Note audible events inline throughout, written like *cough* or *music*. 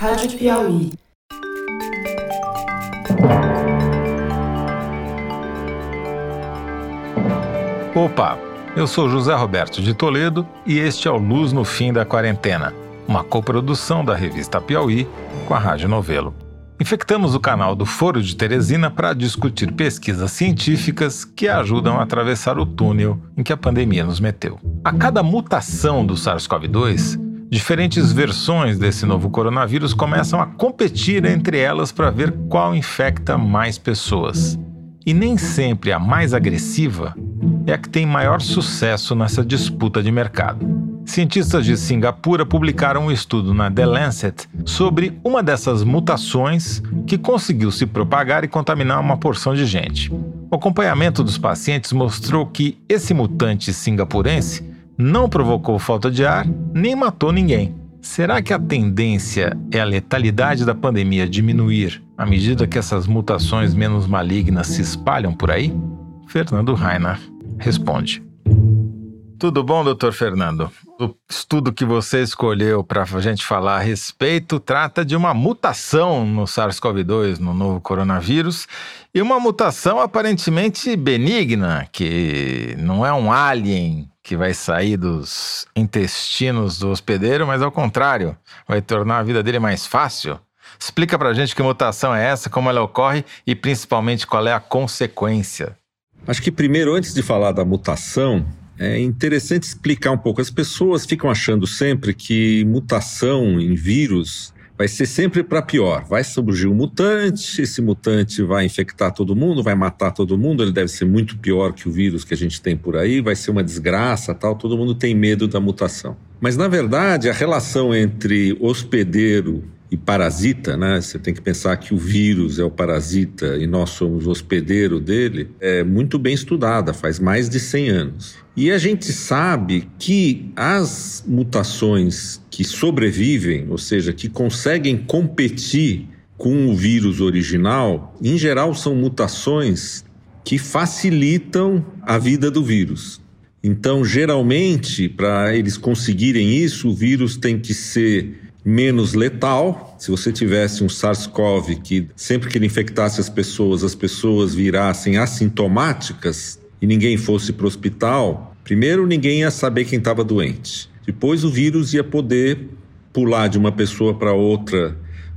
Rádio Piauí. Opa, eu sou José Roberto de Toledo e este é o Luz no Fim da Quarentena, uma coprodução da revista Piauí com a Rádio Novelo. Infectamos o canal do Foro de Teresina para discutir pesquisas científicas que ajudam a atravessar o túnel em que a pandemia nos meteu. A cada mutação do SARS-CoV-2, diferentes versões desse novo coronavírus começam a competir entre elas para ver qual infecta mais pessoas. E nem sempre a mais agressiva é a que tem maior sucesso nessa disputa de mercado. Cientistas de Singapura publicaram um estudo na The Lancet sobre uma dessas mutações que conseguiu se propagar e contaminar uma porção de gente. O acompanhamento dos pacientes mostrou que esse mutante singapurense não provocou falta de ar nem matou ninguém. Será que a tendência é a letalidade da pandemia diminuir à medida que essas mutações menos malignas se espalham por aí? Fernando Reinhardt responde. Tudo bom, doutor Fernando? O estudo que você escolheu para a gente falar a respeito trata de uma mutação no SARS-CoV-2, no novo coronavírus, e uma mutação aparentemente benigna, que não é um alien que vai sair dos intestinos do hospedeiro, mas ao contrário, vai tornar a vida dele mais fácil. Explica pra gente que mutação é essa, como ela ocorre e principalmente qual é a consequência. Acho que primeiro, antes de falar da mutação, é interessante explicar um pouco. As pessoas ficam achando sempre que mutação em vírus vai ser sempre para pior. Vai surgir um mutante, esse mutante vai infectar todo mundo, vai matar todo mundo, ele deve ser muito pior que o vírus que a gente tem por aí, vai ser uma desgraça, tal. Todo mundo tem medo da mutação. Mas na verdade, a relação entre hospedeiro e parasita, né? Você tem que pensar que o vírus é o parasita e nós somos o hospedeiro dele, é muito bem estudada, faz mais de 100 anos. E a gente sabe que as mutações que sobrevivem, ou seja, que conseguem competir com o vírus original, em geral são mutações que facilitam a vida do vírus. Então, geralmente, para eles conseguirem isso, o vírus tem que ser menos letal. Se você tivesse um SARS-CoV que sempre que ele infectasse as pessoas, as pessoas virassem assintomáticas e ninguém fosse para o hospital, primeiro ninguém ia saber quem estava doente. Depois o vírus ia poder pular de uma pessoa para outra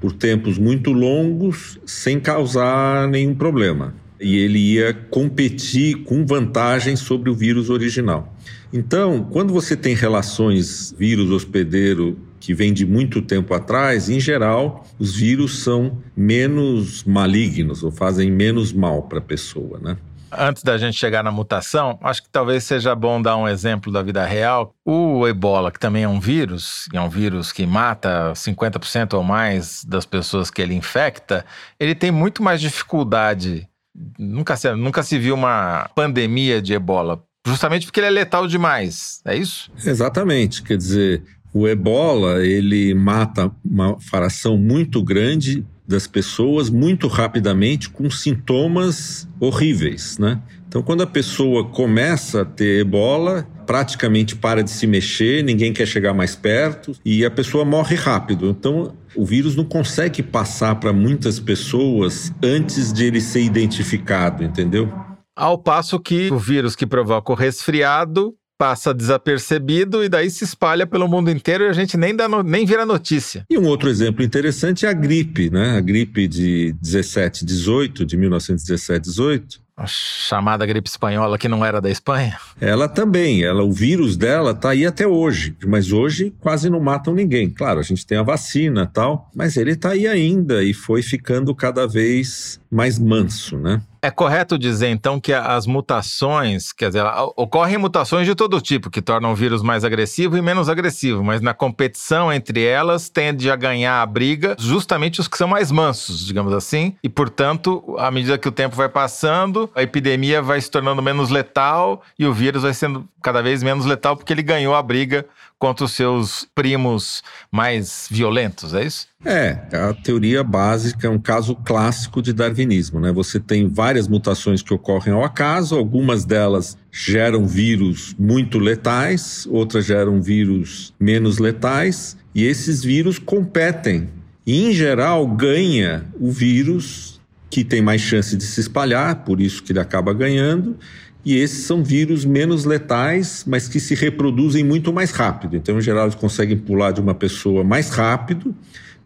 por tempos muito longos sem causar nenhum problema. E ele ia competir com vantagem sobre o vírus original. Então, quando você tem relações vírus hospedeiro que vem de muito tempo atrás, em geral, os vírus são menos malignos ou fazem menos mal para a pessoa, né? Antes da gente chegar na mutação, acho que talvez seja bom dar um exemplo da vida real. O ebola, que também é um vírus, é um vírus que mata 50% ou mais das pessoas que ele infecta, ele tem muito mais dificuldade. Nunca se, nunca se viu uma pandemia de ebola justamente porque ele é letal demais, é isso? Exatamente, quer dizer, o ebola, ele mata uma fração muito grande das pessoas muito rapidamente com sintomas horríveis, né? Então, quando a pessoa começa a ter ebola, praticamente para de se mexer, ninguém quer chegar mais perto e a pessoa morre rápido. Então, o vírus não consegue passar para muitas pessoas antes de ele ser identificado, entendeu? Ao passo que o vírus que provoca o resfriado passa desapercebido e daí se espalha pelo mundo inteiro e a gente nem, dá no, nem vira notícia. E um outro exemplo interessante é a gripe, né? A gripe de 17, 18, de 1917, 18. A chamada gripe espanhola que não era da Espanha? Ela também, ela, o vírus dela está aí até hoje, mas hoje quase não matam ninguém. Claro, a gente tem a vacina tal, mas ele está aí ainda e foi ficando cada vez mais manso, né? É correto dizer, então, que as mutações, quer dizer, ocorrem mutações de todo tipo, que tornam o vírus mais agressivo e menos agressivo, mas na competição entre elas tende a ganhar a briga justamente os que são mais mansos, digamos assim, e, portanto, à medida que o tempo vai passando, a epidemia vai se tornando menos letal e o vírus vai sendo cada vez menos letal porque ele ganhou a briga contra os seus primos mais violentos, é isso? É, a teoria básica é um caso clássico de darwinismo, né? Você tem várias mutações que ocorrem ao acaso, algumas delas geram vírus muito letais, outras geram vírus menos letais, e esses vírus competem E, em geral, ganha o vírus que tem mais chance de se espalhar, por isso que ele acaba ganhando. E esses são vírus menos letais, mas que se reproduzem muito mais rápido. Então, em geral, eles conseguem pular de uma pessoa mais rápido,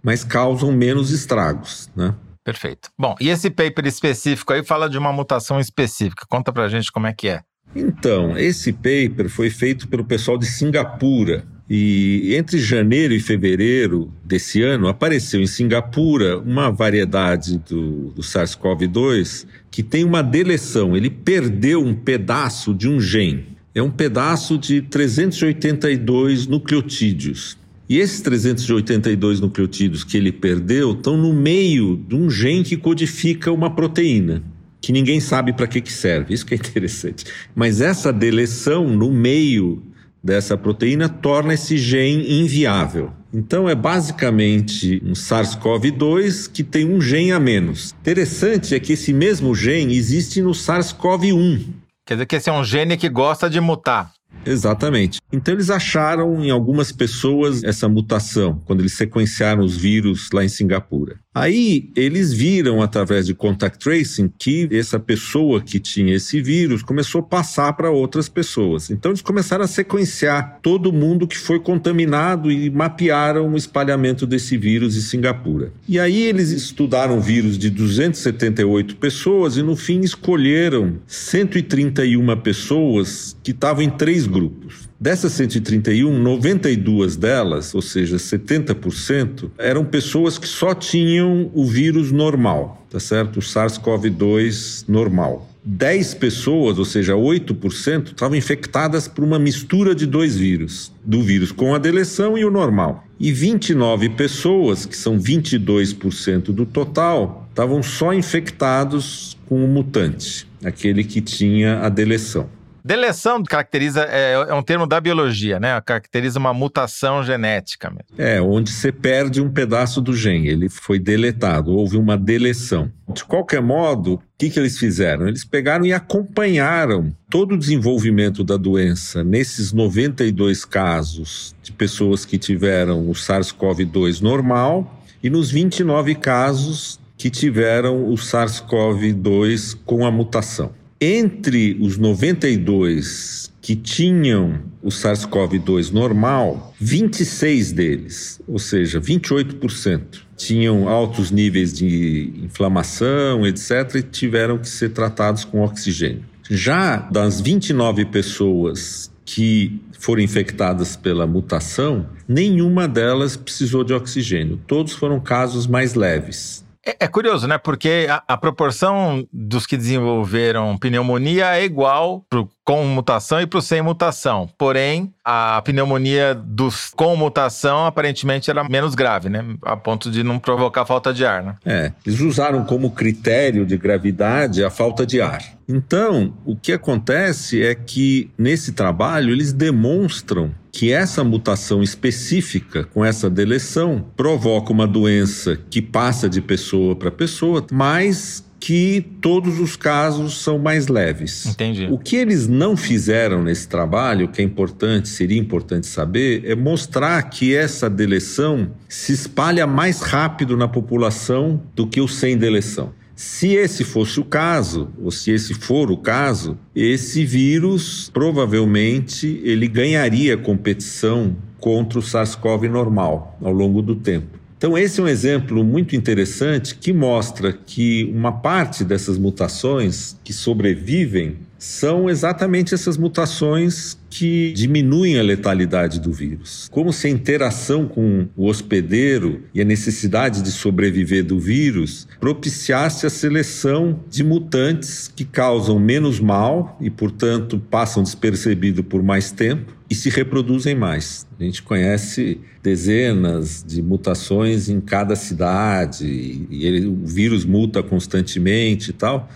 mas causam menos estragos, né? Perfeito. Bom, e esse paper específico aí fala de uma mutação específica. Conta pra gente como é que é. Então, esse paper foi feito pelo pessoal de Singapura. E entre janeiro e fevereiro desse ano, apareceu em Singapura uma variedade do, do SARS-CoV-2 que tem uma deleção. Ele perdeu um pedaço de um gene. É um pedaço de 382 nucleotídeos. E esses 382 nucleotídeos que ele perdeu estão no meio de um gene que codifica uma proteína, que ninguém sabe para que, que serve. Isso que é interessante. Mas essa deleção no meio dessa proteína torna esse gene inviável. Então é basicamente um SARS-CoV-2 que tem um gene a menos. Interessante é que esse mesmo gene existe no SARS-CoV-1. Quer dizer que esse é um gene que gosta de mutar. Exatamente. Então eles acharam em algumas pessoas essa mutação, quando eles sequenciaram os vírus lá em Singapura. Aí eles viram através de contact tracing que essa pessoa que tinha esse vírus começou a passar para outras pessoas. Então eles começaram a sequenciar todo mundo que foi contaminado e mapearam o espalhamento desse vírus em Singapura. E aí eles estudaram vírus de 278 pessoas e no fim escolheram 131 pessoas que estavam em três grupos. Dessas 131, 92 delas, ou seja, 70%, eram pessoas que só tinham o vírus normal, tá certo? O SARS-CoV-2 normal. 10 pessoas, ou seja, 8%, estavam infectadas por uma mistura de dois vírus, do vírus com a deleção e o normal. E 29 pessoas, que são 22% do total, estavam só infectados com o mutante, aquele que tinha a deleção. Deleção caracteriza, é, é, um termo da biologia, né? Caracteriza uma mutação genética mesmo. É, onde você perde um pedaço do gene, ele foi deletado, houve uma deleção. De qualquer modo, o que, que eles fizeram? Eles pegaram e acompanharam todo o desenvolvimento da doença nesses 92 casos de pessoas que tiveram o SARS-CoV-2 normal e nos 29 casos que tiveram o SARS-CoV-2 com a mutação. Entre os 92 que tinham o SARS-CoV-2 normal, 26 deles, ou seja, 28%, tinham altos níveis de inflamação, etc., e tiveram que ser tratados com oxigênio. Já das 29 pessoas que foram infectadas pela mutação, nenhuma delas precisou de oxigênio. Todos foram casos mais leves. É, é, curioso, né? Porque a, a, proporção dos que desenvolveram pneumonia é igual pro com mutação e para o sem mutação. Porém, a pneumonia dos com mutação aparentemente era menos grave, né? A ponto de não provocar falta de ar, né? É, eles usaram como critério de gravidade a falta de ar. Então, o que acontece é que nesse trabalho eles demonstram que essa mutação específica com essa deleção provoca uma doença que passa de pessoa para pessoa, mas que todos os casos são mais leves. Entendi. O que eles não fizeram nesse trabalho, que é importante, seria importante saber, é mostrar que essa deleção se espalha mais rápido na população do que o sem deleção. Se esse fosse o caso, ou se esse for o caso, esse vírus provavelmente ele ganharia competição contra o SARS-CoV normal ao longo do tempo. Então, esse é um exemplo muito interessante que mostra que uma parte dessas mutações que sobrevivem são exatamente essas mutações que diminuem a letalidade do vírus. Como se a interação com o hospedeiro e a necessidade de sobreviver do vírus propiciasse a seleção de mutantes que causam menos mal e, portanto, passam despercebido por mais tempo e se reproduzem mais. A gente conhece dezenas de mutações em cada cidade e ele, o vírus muta constantemente e tal.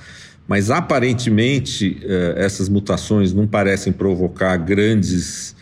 Mas aparentemente eh, essas mutações não parecem provocar grandes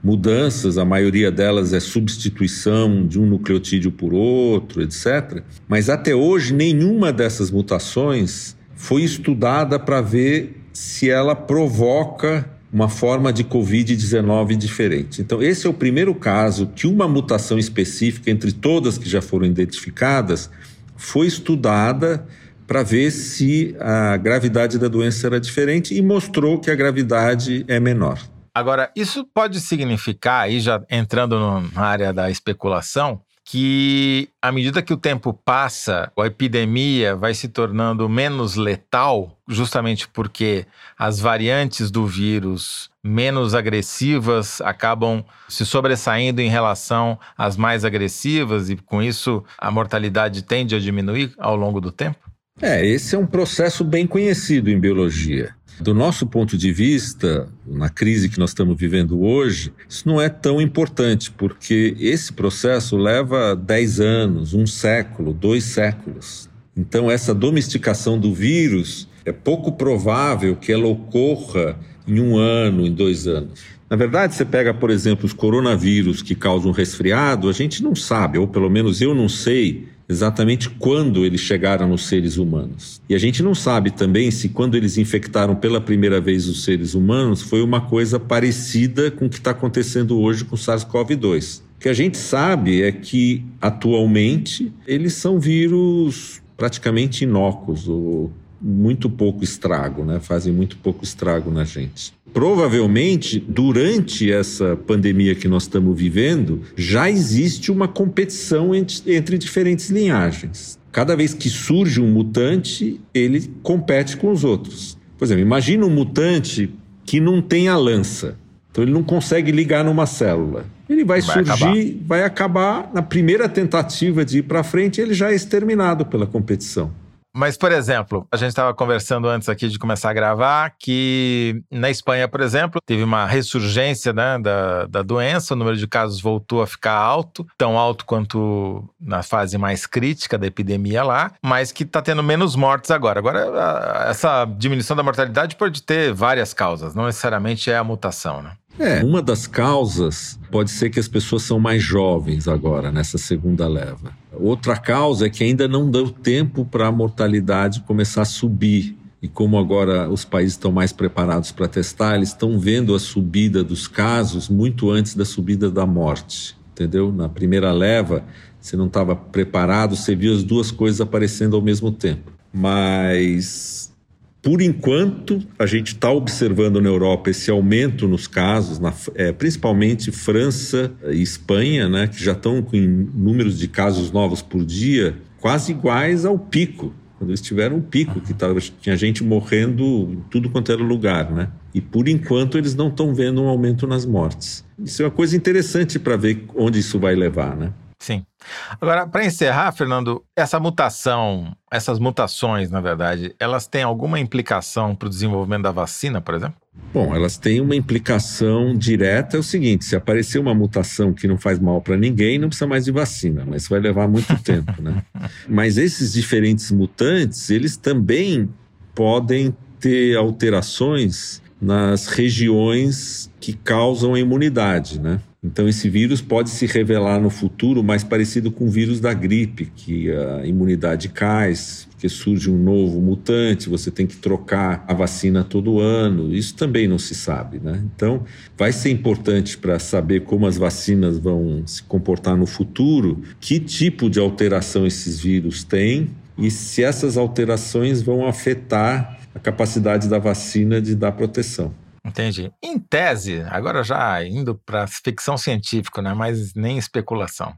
mudanças, a maioria delas é substituição de um nucleotídeo por outro, etc. Mas até hoje nenhuma dessas mutações foi estudada para ver se ela provoca uma forma de Covid-19 diferente. Então, esse é o primeiro caso que uma mutação específica, entre todas que já foram identificadas, foi estudada para ver se a gravidade da doença era diferente e mostrou que a gravidade é menor. Agora, isso pode significar, aí já entrando na área da especulação, que à medida que o tempo passa, a epidemia vai se tornando menos letal, justamente porque as variantes do vírus menos agressivas acabam se sobressaindo em relação às mais agressivas e com isso a mortalidade tende a diminuir ao longo do tempo? É, esse é um processo bem conhecido em biologia. Do nosso ponto de vista, na crise que nós estamos vivendo hoje, isso não é tão importante, porque esse processo leva 10 anos, um século, dois séculos. Então, essa domesticação do vírus é pouco provável que ela ocorra em um ano, em dois anos. Na verdade, você pega, por exemplo, os coronavírus que causam resfriado, a gente não sabe, ou pelo menos eu não sei exatamente quando eles chegaram nos seres humanos. E a gente não sabe também se quando eles infectaram pela primeira vez os seres humanos foi uma coisa parecida com o que está acontecendo hoje com o SARS-CoV-2. O que a gente sabe é que atualmente eles são vírus praticamente inócuos, ou muito pouco estrago, né? fazem muito pouco estrago na gente provavelmente, durante essa pandemia que nós estamos vivendo, já existe uma competição entre, entre diferentes linhagens. Cada vez que surge um mutante, ele compete com os outros. Por exemplo, imagina um mutante que não tem a lança. Então ele não consegue ligar numa célula. Ele vai, vai surgir, acabar. vai acabar na primeira tentativa de ir para frente, ele já é exterminado pela competição. Mas, por exemplo, a gente estava conversando antes aqui de começar a gravar que na Espanha, por exemplo, teve uma ressurgência né, da, da doença, o número de casos voltou a ficar alto, tão alto quanto na fase mais crítica da epidemia lá, mas que está tendo menos mortes agora. Agora, essa diminuição da mortalidade pode ter várias causas, não necessariamente é a mutação, né? É, uma das causas pode ser que as pessoas são mais jovens agora, nessa segunda leva. Outra causa é que ainda não deu tempo para a mortalidade começar a subir. E como agora os países estão mais preparados para testar, eles estão vendo a subida dos casos muito antes da subida da morte. Entendeu? Na primeira leva, você não estava preparado, você viu as duas coisas aparecendo ao mesmo tempo. Mas por enquanto, a gente está observando na Europa esse aumento nos casos, na, é, principalmente França e Espanha, né, que já estão com números de casos novos por dia quase iguais ao pico. Quando eles tiveram um pico, que tava, tinha gente morrendo em tudo quanto era lugar, né? E por enquanto eles não estão vendo um aumento nas mortes. Isso é uma coisa interessante para ver onde isso vai levar, né? Sim. Agora, para encerrar, Fernando, essa mutação, essas mutações, na verdade, elas têm alguma implicação para o desenvolvimento da vacina, por exemplo? Bom, elas têm uma implicação direta. É o seguinte: se aparecer uma mutação que não faz mal para ninguém, não precisa mais de vacina, mas vai levar muito *laughs* tempo, né? Mas esses diferentes mutantes, eles também podem ter alterações nas regiões que causam a imunidade, né? Então, esse vírus pode se revelar no futuro mais parecido com o vírus da gripe, que a imunidade cai, porque surge um novo mutante, você tem que trocar a vacina todo ano. Isso também não se sabe, né? Então, vai ser importante para saber como as vacinas vão se comportar no futuro, que tipo de alteração esses vírus têm e se essas alterações vão afetar a capacidade da vacina de dar proteção. Entendi. Em tese, agora já indo para ficção científica, né, mas nem especulação.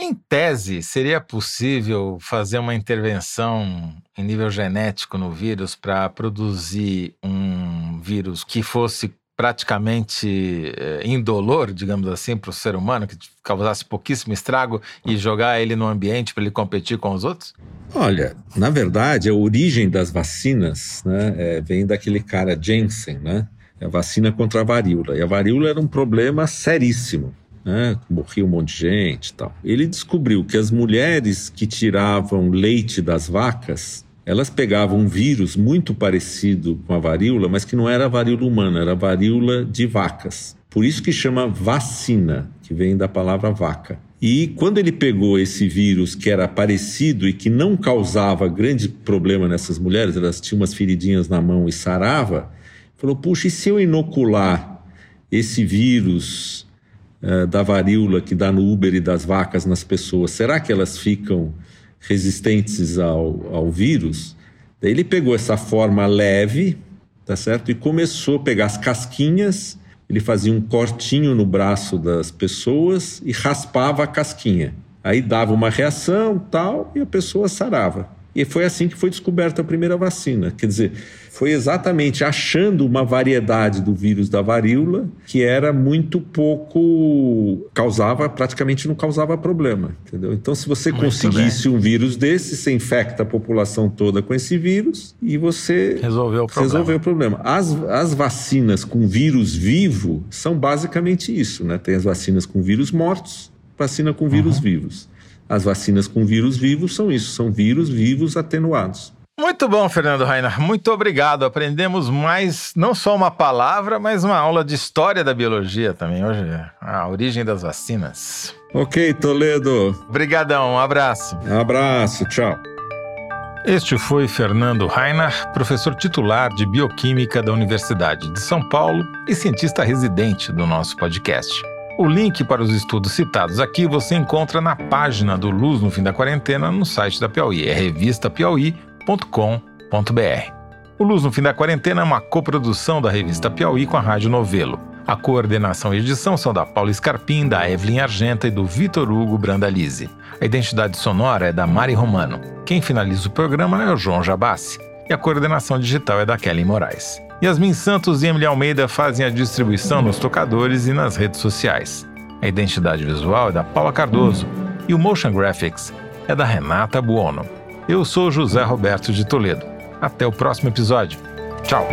Em tese, seria possível fazer uma intervenção em nível genético no vírus para produzir um vírus que fosse praticamente eh, indolor, digamos assim, para o ser humano, que causasse pouquíssimo estrago e jogar ele no ambiente para ele competir com os outros? Olha, na verdade, a origem das vacinas né, é, vem daquele cara Jensen, né? A vacina contra a varíola. E a varíola era um problema seríssimo. Né? Morria um monte de gente tal. Ele descobriu que as mulheres que tiravam leite das vacas, elas pegavam um vírus muito parecido com a varíola, mas que não era a varíola humana, era a varíola de vacas. Por isso que chama vacina, que vem da palavra vaca. E quando ele pegou esse vírus que era parecido e que não causava grande problema nessas mulheres, elas tinham umas feridinhas na mão e sarava, falou: puxa, e se eu inocular esse vírus uh, da varíola que dá no Uber e das vacas nas pessoas, será que elas ficam resistentes ao, ao vírus? Daí ele pegou essa forma leve, tá certo? E começou a pegar as casquinhas, ele fazia um cortinho no braço das pessoas e raspava a casquinha. Aí dava uma reação, tal, e a pessoa sarava. E foi assim que foi descoberta a primeira vacina. Quer dizer, foi exatamente achando uma variedade do vírus da varíola que era muito pouco causava praticamente não causava problema, entendeu? Então se você muito conseguisse bem. um vírus desse, você infecta a população toda com esse vírus e você resolveu o problema. Resolveu o problema. As, as vacinas com vírus vivo são basicamente isso, né? Tem as vacinas com vírus mortos, vacina com vírus uhum. vivos. As vacinas com vírus vivos são isso, são vírus vivos atenuados. Muito bom, Fernando Rainer. Muito obrigado. Aprendemos mais, não só uma palavra, mas uma aula de história da biologia também. Hoje, a origem das vacinas. Ok, Toledo. Obrigadão, um abraço. Um abraço, tchau. Este foi Fernando Rainer, professor titular de Bioquímica da Universidade de São Paulo e cientista residente do nosso podcast. O link para os estudos citados aqui você encontra na página do Luz no Fim da Quarentena no site da Piauí, é revista Piauí www.piauí.com.br. O Luz no Fim da Quarentena é uma coprodução da revista Piauí com a Rádio Novelo. A coordenação e edição são da Paula Scarpim, da Evelyn Argenta e do Vitor Hugo Brandalize. A identidade sonora é da Mari Romano. Quem finaliza o programa é o João Jabassi. E a coordenação digital é da Kelly Moraes. Yasmin Santos e Emily Almeida fazem a distribuição nos tocadores e nas redes sociais. A identidade visual é da Paula Cardoso e o Motion Graphics é da Renata Buono. Eu sou José Roberto de Toledo. Até o próximo episódio. Tchau!